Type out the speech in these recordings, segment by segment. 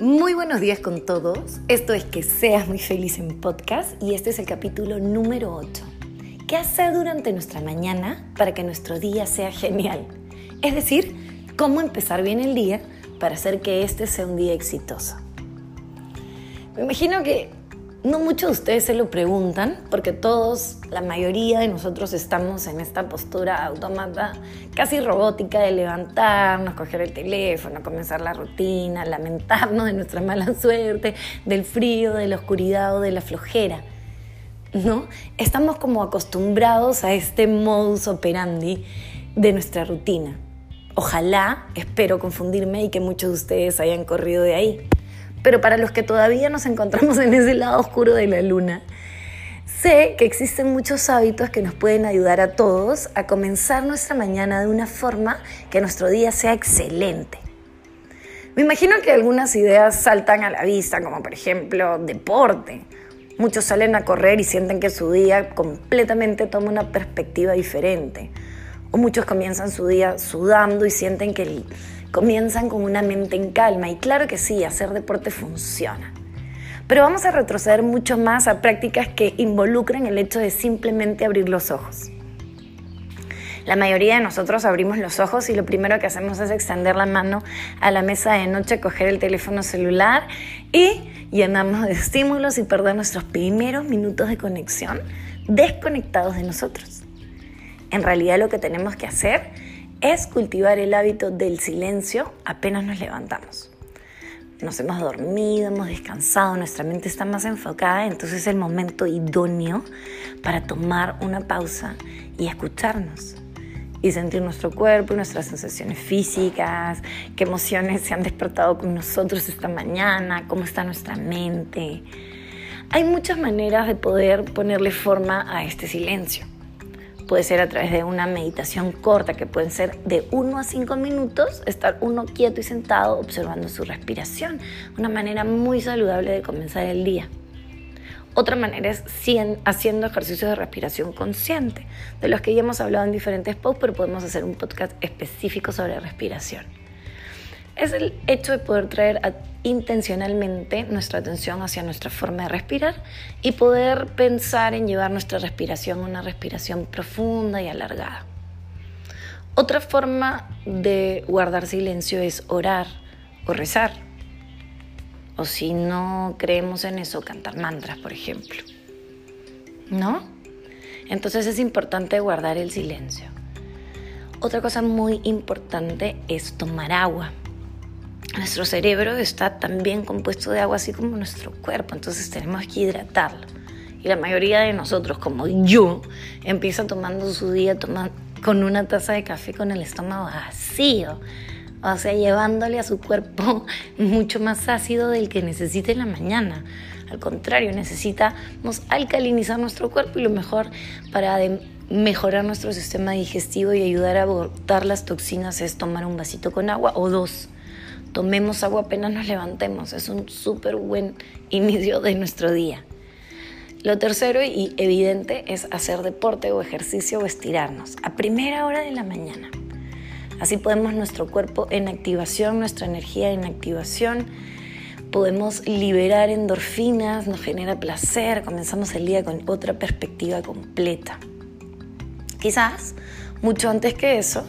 Muy buenos días con todos. Esto es Que seas muy feliz en podcast y este es el capítulo número 8. ¿Qué hacer durante nuestra mañana para que nuestro día sea genial? Es decir, cómo empezar bien el día para hacer que este sea un día exitoso. Me imagino que no muchos de ustedes se lo preguntan, porque todos, la mayoría de nosotros estamos en esta postura automata, casi robótica de levantarnos, coger el teléfono, comenzar la rutina, lamentarnos de nuestra mala suerte, del frío, de la oscuridad o de la flojera. ¿No? Estamos como acostumbrados a este modus operandi de nuestra rutina. Ojalá, espero confundirme y que muchos de ustedes hayan corrido de ahí. Pero para los que todavía nos encontramos en ese lado oscuro de la luna, sé que existen muchos hábitos que nos pueden ayudar a todos a comenzar nuestra mañana de una forma que nuestro día sea excelente. Me imagino que algunas ideas saltan a la vista, como por ejemplo deporte. Muchos salen a correr y sienten que su día completamente toma una perspectiva diferente. O muchos comienzan su día sudando y sienten que el comienzan con una mente en calma y claro que sí, hacer deporte funciona. Pero vamos a retroceder mucho más a prácticas que involucren el hecho de simplemente abrir los ojos. La mayoría de nosotros abrimos los ojos y lo primero que hacemos es extender la mano a la mesa de noche, coger el teléfono celular y llenarnos de estímulos y perder nuestros primeros minutos de conexión desconectados de nosotros. En realidad lo que tenemos que hacer es cultivar el hábito del silencio apenas nos levantamos. Nos hemos dormido, hemos descansado, nuestra mente está más enfocada, entonces es el momento idóneo para tomar una pausa y escucharnos y sentir nuestro cuerpo nuestras sensaciones físicas, qué emociones se han despertado con nosotros esta mañana, cómo está nuestra mente. Hay muchas maneras de poder ponerle forma a este silencio. Puede ser a través de una meditación corta, que pueden ser de 1 a 5 minutos, estar uno quieto y sentado observando su respiración. Una manera muy saludable de comenzar el día. Otra manera es haciendo ejercicios de respiración consciente, de los que ya hemos hablado en diferentes posts, pero podemos hacer un podcast específico sobre respiración es el hecho de poder traer intencionalmente nuestra atención hacia nuestra forma de respirar y poder pensar en llevar nuestra respiración a una respiración profunda y alargada. Otra forma de guardar silencio es orar o rezar. O si no creemos en eso, cantar mantras, por ejemplo. ¿No? Entonces es importante guardar el silencio. Otra cosa muy importante es tomar agua. Nuestro cerebro está también compuesto de agua, así como nuestro cuerpo, entonces tenemos que hidratarlo. Y la mayoría de nosotros, como yo, empieza tomando su día con una taza de café con el estómago vacío. O sea, llevándole a su cuerpo mucho más ácido del que necesita en la mañana. Al contrario, necesitamos alcalinizar nuestro cuerpo y lo mejor para mejorar nuestro sistema digestivo y ayudar a botar las toxinas es tomar un vasito con agua o dos tomemos agua apenas nos levantemos. Es un súper buen inicio de nuestro día. Lo tercero y evidente es hacer deporte o ejercicio o estirarnos a primera hora de la mañana. Así podemos nuestro cuerpo en activación, nuestra energía en activación. Podemos liberar endorfinas, nos genera placer, comenzamos el día con otra perspectiva completa. Quizás, mucho antes que eso,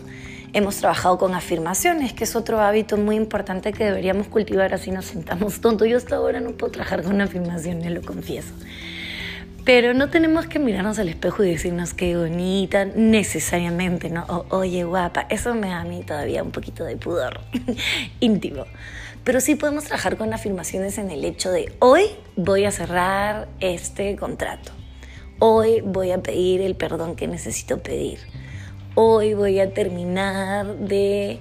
Hemos trabajado con afirmaciones, que es otro hábito muy importante que deberíamos cultivar así nos sintamos tontos. Yo hasta ahora no puedo trabajar con afirmaciones, lo confieso. Pero no tenemos que mirarnos al espejo y decirnos qué bonita necesariamente, ¿no? oye, guapa, eso me da a mí todavía un poquito de pudor íntimo. Pero sí podemos trabajar con afirmaciones en el hecho de hoy voy a cerrar este contrato. Hoy voy a pedir el perdón que necesito pedir hoy voy a terminar de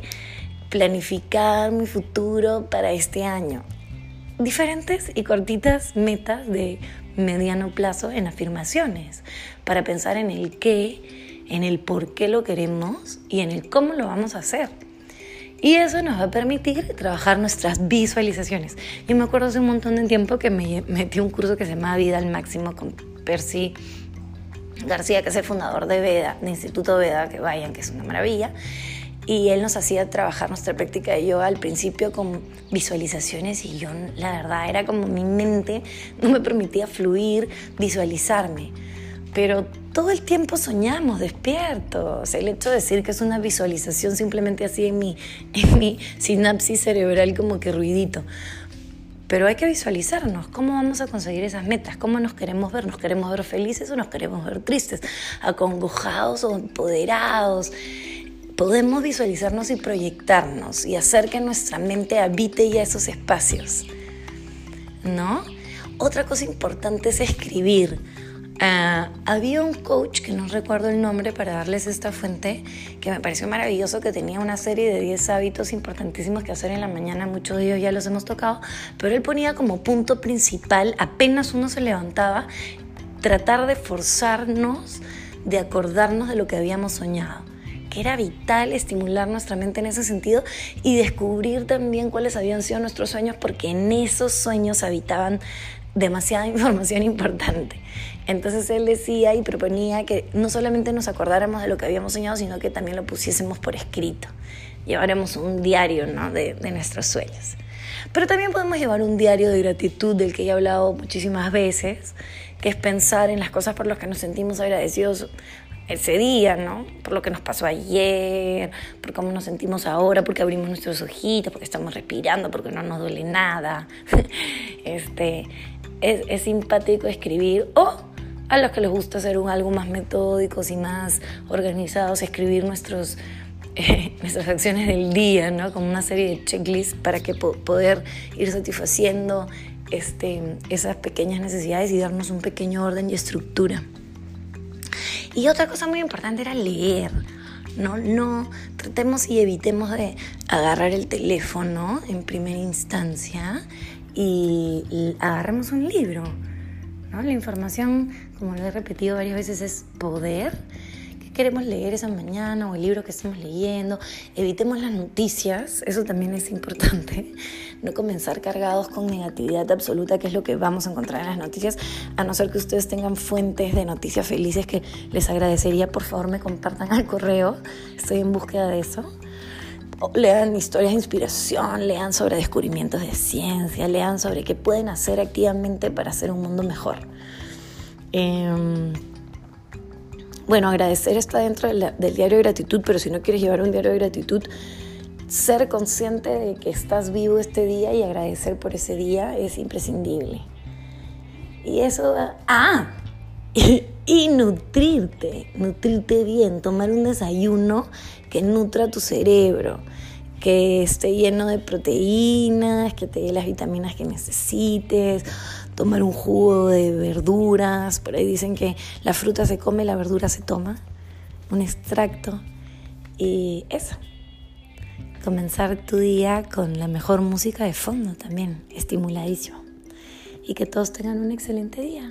planificar mi futuro para este año. Diferentes y cortitas metas de mediano plazo en afirmaciones para pensar en el qué, en el por qué lo queremos y en el cómo lo vamos a hacer. Y eso nos va a permitir trabajar nuestras visualizaciones. Yo me acuerdo hace un montón de tiempo que me metí un curso que se llama Vida al Máximo con Percy García, que es el fundador de Veda, de Instituto Veda, que vayan, que es una maravilla. y él nos hacía trabajar nuestra práctica de yoga al principio con visualizaciones y yo la verdad era como mi mente no me permitía fluir, visualizarme. Pero todo el tiempo soñamos despiertos. El hecho de decir que es una visualización simplemente así en mi, en mi sinapsis cerebral como que ruidito. Pero hay que visualizarnos, cómo vamos a conseguir esas metas, cómo nos queremos ver, nos queremos ver felices o nos queremos ver tristes, acongojados o empoderados podemos visualizarnos y proyectarnos y hacer que nuestra mente habite ya esos espacios. ¿No? Otra cosa importante es escribir. Ah, había un coach, que no recuerdo el nombre para darles esta fuente, que me pareció maravilloso, que tenía una serie de 10 hábitos importantísimos que hacer en la mañana, muchos de ellos ya los hemos tocado, pero él ponía como punto principal, apenas uno se levantaba, tratar de forzarnos, de acordarnos de lo que habíamos soñado que era vital estimular nuestra mente en ese sentido y descubrir también cuáles habían sido nuestros sueños, porque en esos sueños habitaban demasiada información importante. Entonces él decía y proponía que no solamente nos acordáramos de lo que habíamos soñado, sino que también lo pusiésemos por escrito. Llevaremos un diario ¿no? de, nuestros sueños. Pero también podemos llevar un diario de gratitud del que he hablado muchísimas veces, que es pensar en las cosas por las que nos sentimos agradecidos ese día, ¿no? Por lo que nos pasó ayer, por cómo nos sentimos ahora, porque abrimos nuestros ojitos, porque estamos respirando, porque no nos duele nada. este, es, simpático escribir. O a los que les gusta hacer un, algo más metódicos y más organizados, escribir nuestros, nuestras acciones del día, ¿no? Como una serie de checklists para que poder ir satisfaciendo este, esas pequeñas necesidades y darnos un pequeño orden y estructura. Y otra cosa muy importante era leer. No, no, tratemos y evitemos de agarrar el teléfono en primera instancia y agarremos un libro. ¿no? La información, como lo he repetido varias veces, es poder queremos leer esa mañana o el libro que estamos leyendo. Evitemos las noticias, eso también es importante. No comenzar cargados con negatividad absoluta, que es lo que vamos a encontrar en las noticias, a no ser que ustedes tengan fuentes de noticias felices que les agradecería, por favor, me compartan al correo. Estoy en búsqueda de eso. Lean historias de inspiración, lean sobre descubrimientos de ciencia, lean sobre qué pueden hacer activamente para hacer un mundo mejor. Eh, bueno, agradecer está dentro del, diario de gratitud, pero si no quieres llevar un diario de gratitud, ser consciente de que estás vivo este día y agradecer por ese día es imprescindible. Y eso, ah, y, nutrirte, nutrirte bien, tomar un desayuno que nutra tu cerebro, que esté lleno de proteínas, que te dé las vitaminas que necesites, tomar un jugo de verduras, por ahí dicen que la fruta se come, la verdura se toma, un extracto y eso. Comenzar tu día con la mejor música de fondo también, estimuladísimo. Y que todos tengan un excelente día.